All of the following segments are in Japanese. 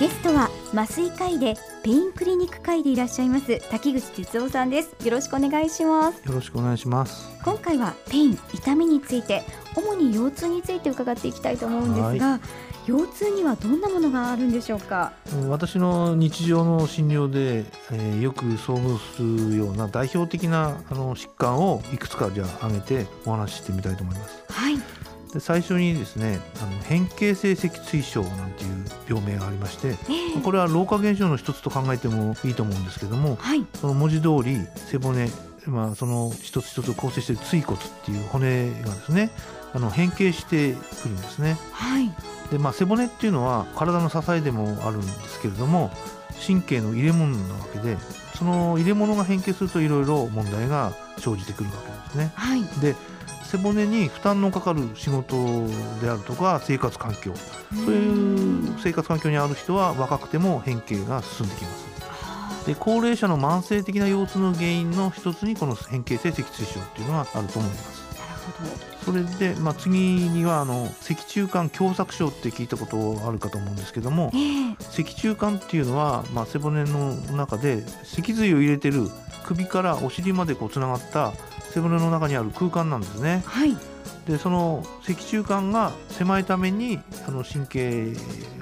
ゲストは麻酔科医でペインクリニック科医でいらっしゃいます滝口鉄郎さんです。よろしくお願いします。よろしくお願いします。今回はペイン痛みについて主に腰痛について伺っていきたいと思うんですが、腰痛にはどんなものがあるんでしょうか？私の日常の診療で、えー、よく遭遇するような代表的なあの疾患をいくつかじゃあ挙げてお話ししてみたいと思います。はいで最初にですねあの変形性脊椎症なんていう病名がありまして、えー、これは老化現象の一つと考えてもいいと思うんですけども、はい、その文字通り背骨まあ、その一つ一つ構成している椎骨っていう骨がですねあの変形してくるんですね。はい、でまあ、背骨っていうのは体の支えでもあるんですけれども神経の入れ物なわけでその入れ物が変形するといろいろ問題が生じてくるわけですね。はい、で背骨に負担のかかる仕事であるとか生活環境。そういう生活環境にある人は若くても変形が進んできます。で高齢者の慢性的な腰痛の原因の一つにこの変形性脊椎症っていうのはあると思います。それで、まあ、次にはあの脊柱管狭窄症って聞いたことあるかと思うんですけども、えー、脊柱管っていうのは、まあ、背骨の中で脊髄を入れてる首からお尻までこうつながった背骨の中にある空間なんですね。はいでその脊柱管が狭いためにあの神経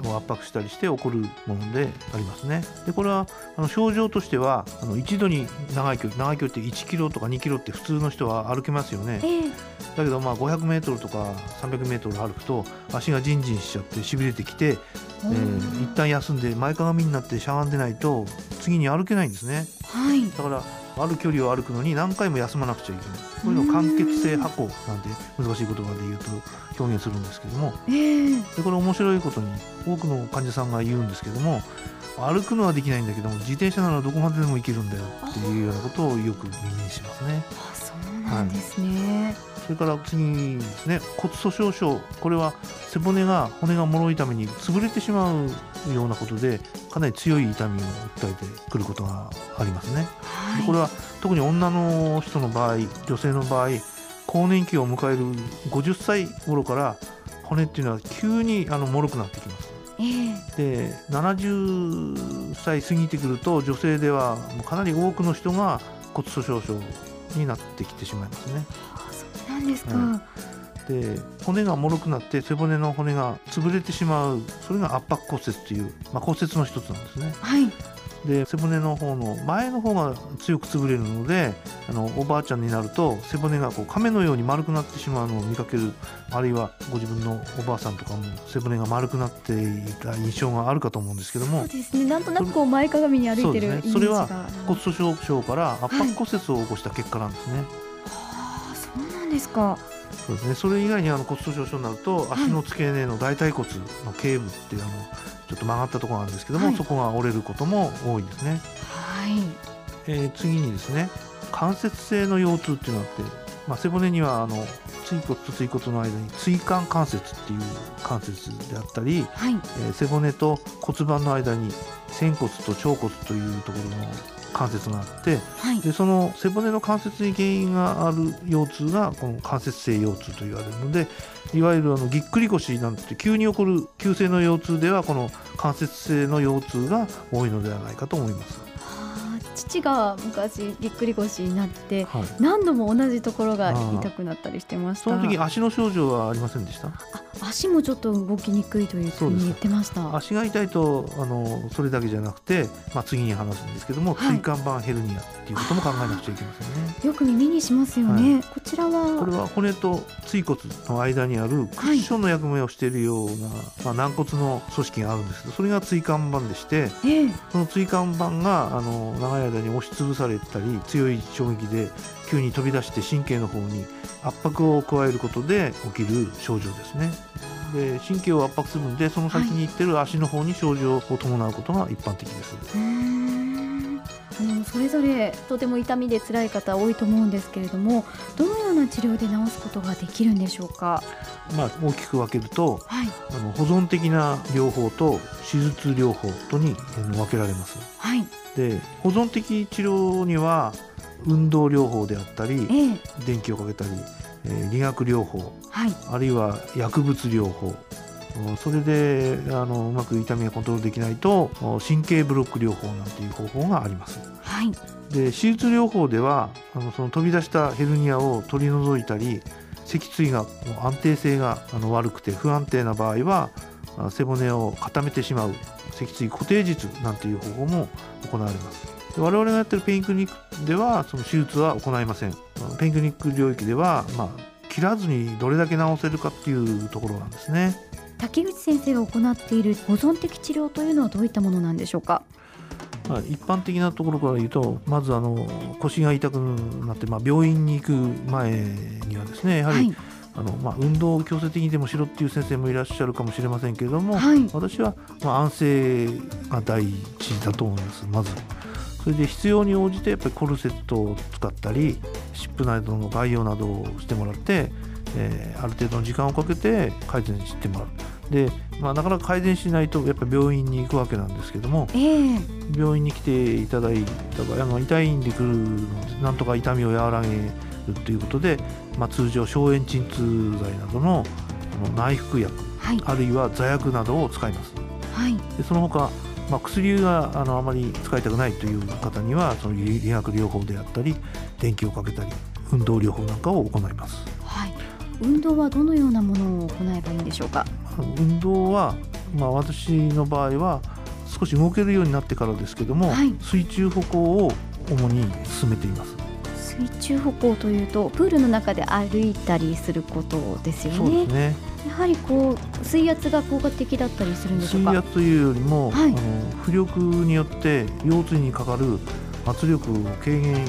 を圧迫したりして起こるものでありますね。でこれはあの症状としてはあの一度に長い距離長い距離って1キロとか2キロって普通の人は歩けますよね。えー、だけどまあ500メートルとか300メートル歩くと足がジンジンしちゃってしびれてきて、えー、一旦休んで前かがみになってしゃがんでないと次に歩けないんですね。はい、だからある距離を歩くのに何回も休まなくちゃいけない。こういうのを間欠性破行なんて難しい言葉で言うと表現するんですけども、えー、でこれ面白いことに多くの患者さんが言うんですけども歩くのはできないんだけども自転車ならどこまででも行けるんだよっていうようなことをよく耳にしますね。あそうなんですね、はいそれから次ですね骨粗鬆症これは背骨が骨が脆いために潰れてしまうようなことでかなり強い痛みを訴えてくることがありますね。はい、これは特に女の人の場合女性の場合更年期を迎える50歳頃から骨っていうのは急にあの脆くなってきます。えー、で70歳過ぎてくると女性ではかなり多くの人が骨粗鬆症になってきてしまいますね。なんですか、うんで骨が脆くなって背骨の骨が潰れてしまうそれが圧迫骨折っていう、まあ、骨折の一つなんですね。はいで背骨の方の前の方が強く潰れるのであのおばあちゃんになると背骨がこう亀のように丸くなってしまうのを見かける。あるいはご自分のおばあさんとかも背骨が丸くなっていた印象があるかと思うんですけども。そうですね。なんとなくこう前かがみに歩いてる、ね、それは骨粗鬆症から圧迫骨折を起こした結果なんですね。はい、はあそうなんですかそうですね、それ以外にあの骨粗鬆症になると足の付け根の大腿骨の頸部っていうあのちょっと曲がったところなんですけども、はい、そこが折れることも多いですね。はい。えー、次にですね関節性の腰痛っていうのがあって、まあ、背骨にはあの椎骨と椎骨の間に椎間関節っていう関節であったり、はい、えー、背骨と骨盤の間に仙骨と腸骨というところの関節があって、はい、でその背骨の関節に原因がある腰痛がこの関節性腰痛と言われるのでいわゆるあのぎっくり腰なんて急に起こる急性の腰痛ではこの関節性の腰痛が多いのではないかと思います。父が昔ぎっくり腰になって、はい、何度も同じところが痛くなったりしてました。その時足の症状はありませんでした？足もちょっと動きにくいというふうに言ってました。足が痛いとあのそれだけじゃなくて、まあ、次に話すんですけども、椎間板ヘルニアっていうことも考えなくちゃいけませんね。よく耳にしますよね、はい、こちらは？これは骨と椎骨の間にあるクッションの役目をしているような、はい、まあ、軟骨の組織があるんですけどそれが椎間板でして、えー、その椎間板があの長い間に押しつぶされたり強い衝撃で急に飛び出して神経の方に圧迫を加えることで起きる症状ですね。で神経を圧迫するんでその先に行ってる足の方に症状を伴うことが一般的です。あのそれぞれとても痛みで辛い方多いと思うんですけれどもどのような治療で治すことができるんでしょうか、まあ、大きく分けると、はい、あの保存的な療法と手術療法とに分けられます。はい、で保存的治療には運動療法であったり、ええ、電気をかけたり、えー、理学療法、はい、あるいは薬物療法それであのうまく痛みがコントロールできないと神経ブロック療法なんていう方法があります。はい、で手術療法ではあのその飛び出したヘルニアを取り除いたり脊椎が安定性があの悪くて不安定な場合は背骨を固めてしまう脊椎固定術なんていう方法も行われます。我々がやってるペインクリニックではその手術は行いません。ペインクリニック領域では、まあ、切らずにどれだけ治せるかっていうところなんですね竹口先生が行っている保存的治療というのはどういったものなんでしょうか？まあ、一般的なところから言うとまずあの腰が痛くなって、まあ、病院に行く前にはですねやはり、はい。あのまあ、運動を強制的にでもしろっていう先生もいらっしゃるかもしれませんけれども、はい、私は、まあ、安静が第一だと思います。まず。それで必要に応じてやっぱりコルセットを使ったり湿布などの外用などをしてもらって、えー、ある程度の時間をかけて改善してもらうで、まあ、なかなか改善しないとやっぱり病院に行くわけなんですけども、えー、病院に来ていただいた場合あの痛いんでくるのでなんとか痛みを和らげるということで、まあ、通常消炎鎮痛剤などの内服薬、はい、あるいは座薬などを使います。はい、でその他まあ、薬があのあまり使いたくないという方にはその理学療法であったり電気をかけたり運動療法なんかを行います。はい、運動はどのようなものを行えばいいんでしょうか？運動は、まあ、私の場合は少し動けるようになってからですけども、はい、水中歩行を主に進めています。水中歩行というとプールの中で歩いたりすることですよね。そうですねやはりこう水圧が効果的だったりするんでしょうか？水圧というよりも、はい、あの浮力によって腰椎にかかる圧力を軽減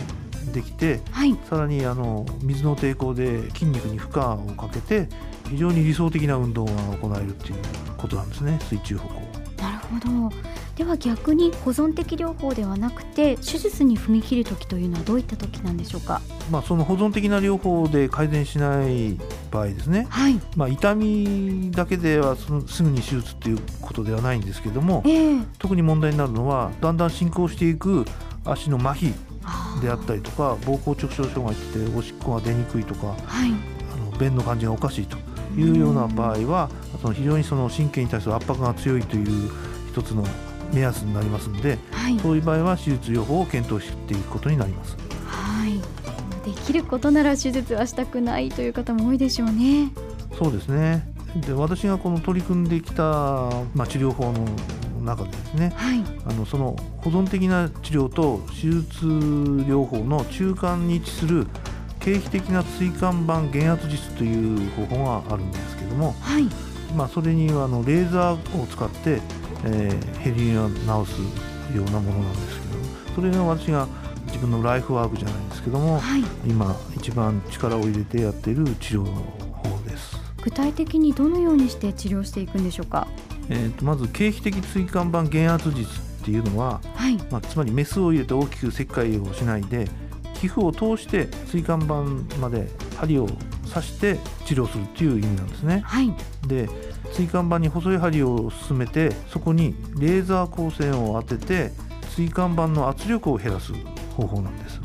できて、はい、さらにあの水の抵抗で筋肉に負荷をかけて非常に理想的な運動が行えるということなんですね水中歩行。なるほど。では逆に保存的療法ではなくて手術に踏み切る時というのはどういった時なんでしょうか、まあ、その保存的な療法で改善しない場合ですね、はい。まあ、痛みだけではそのすぐに手術ということではないんですけども、えー、特に問題になるのはだんだん進行していく足の麻痺であったりとか膀胱直腸障害っておしっこが出にくいとか、はい、あの便の感じがおかしいというような場合はその非常にその神経に対する圧迫が強いという一つの目安になりますので、はい、そういう場合は手術療法を検討していくことになります。はい。できることなら手術はしたくないという方も多いでしょうね。そうですね。で私がこの取り組んできた、まあ、治療法の中でですね、はい、あのその保存的な治療と手術療法の中間に位置する経皮的な椎間板減圧術という方法があるんですけども、はい、まあ、それにあのレーザーを使って、えー、ヘリを治すようなものなんですけどそれが私が自分のライフワークじゃないですけども、はい、今一番力を入れてやっている治療法です。具体的にどのようにして治療していくんでしょうか、えーと、まず経皮的椎間板減圧術っていうのは、はい、まあ、つまりメスを入れて大きく切開をしないで皮膚を通して椎間板まで針を刺して治療するっていう意味なんですね。はい、で椎間板に細い針を進めてそこにレーザー光線を当てて椎間板の圧力を減らす方法なんです。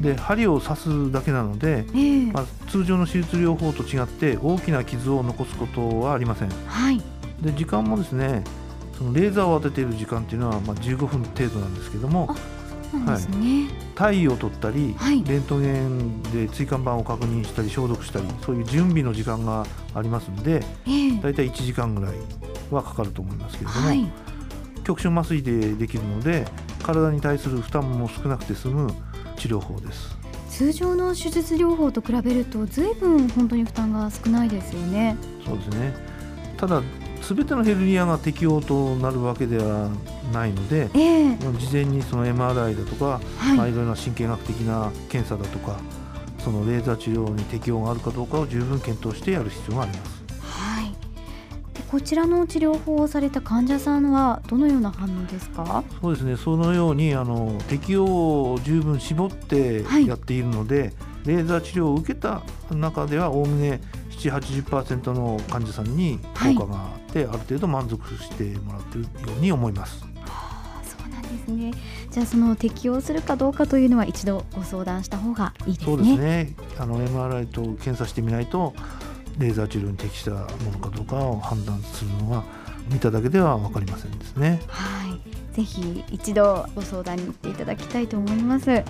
で針を刺すだけなので、えー、まあ、通常の手術療法と違って大きな傷を残すことはありません。はい、で時間もですねそのレーザーを当てている時間っていうのはまあ15分程度なんですけどもはい、体位を取ったり、はい、レントゲンで椎間板を確認したり消毒したりそういう準備の時間がありますので、えー、大体1時間ぐらいはかかると思いますけれども、はい、局所麻酔でできるので体に対する負担も少なくて済む治療法です。通常の手術療法と比べると随分本当に負担が少ないですよね。そうですね。ただ全てのヘルニアが適用となるわけではないので、えー、事前にその MRI だとか、はい。まあ、いろいろな神経学的な検査だとかそのレーザー治療に適用があるかどうかを十分検討してやる必要があります。はい、でこちらの治療法をされた患者さんはどのような反応ですか？そうですね。そのようにあの適用を十分絞ってやっているので、はい、レーザー治療を受けた中ではおおむね780%の患者さんに効果があって、はい、ある程度満足してもらっているように思います。そうなんですね。じゃあその適用するかどうかというのは一度ご相談した方がいいですね。そうですね。あの MRI と検査してみないとレーザー治療に適したものかどうかを判断するのは見ただけでは分かりませんですね。はい、ぜひ一度ご相談に行っていただきたいと思います。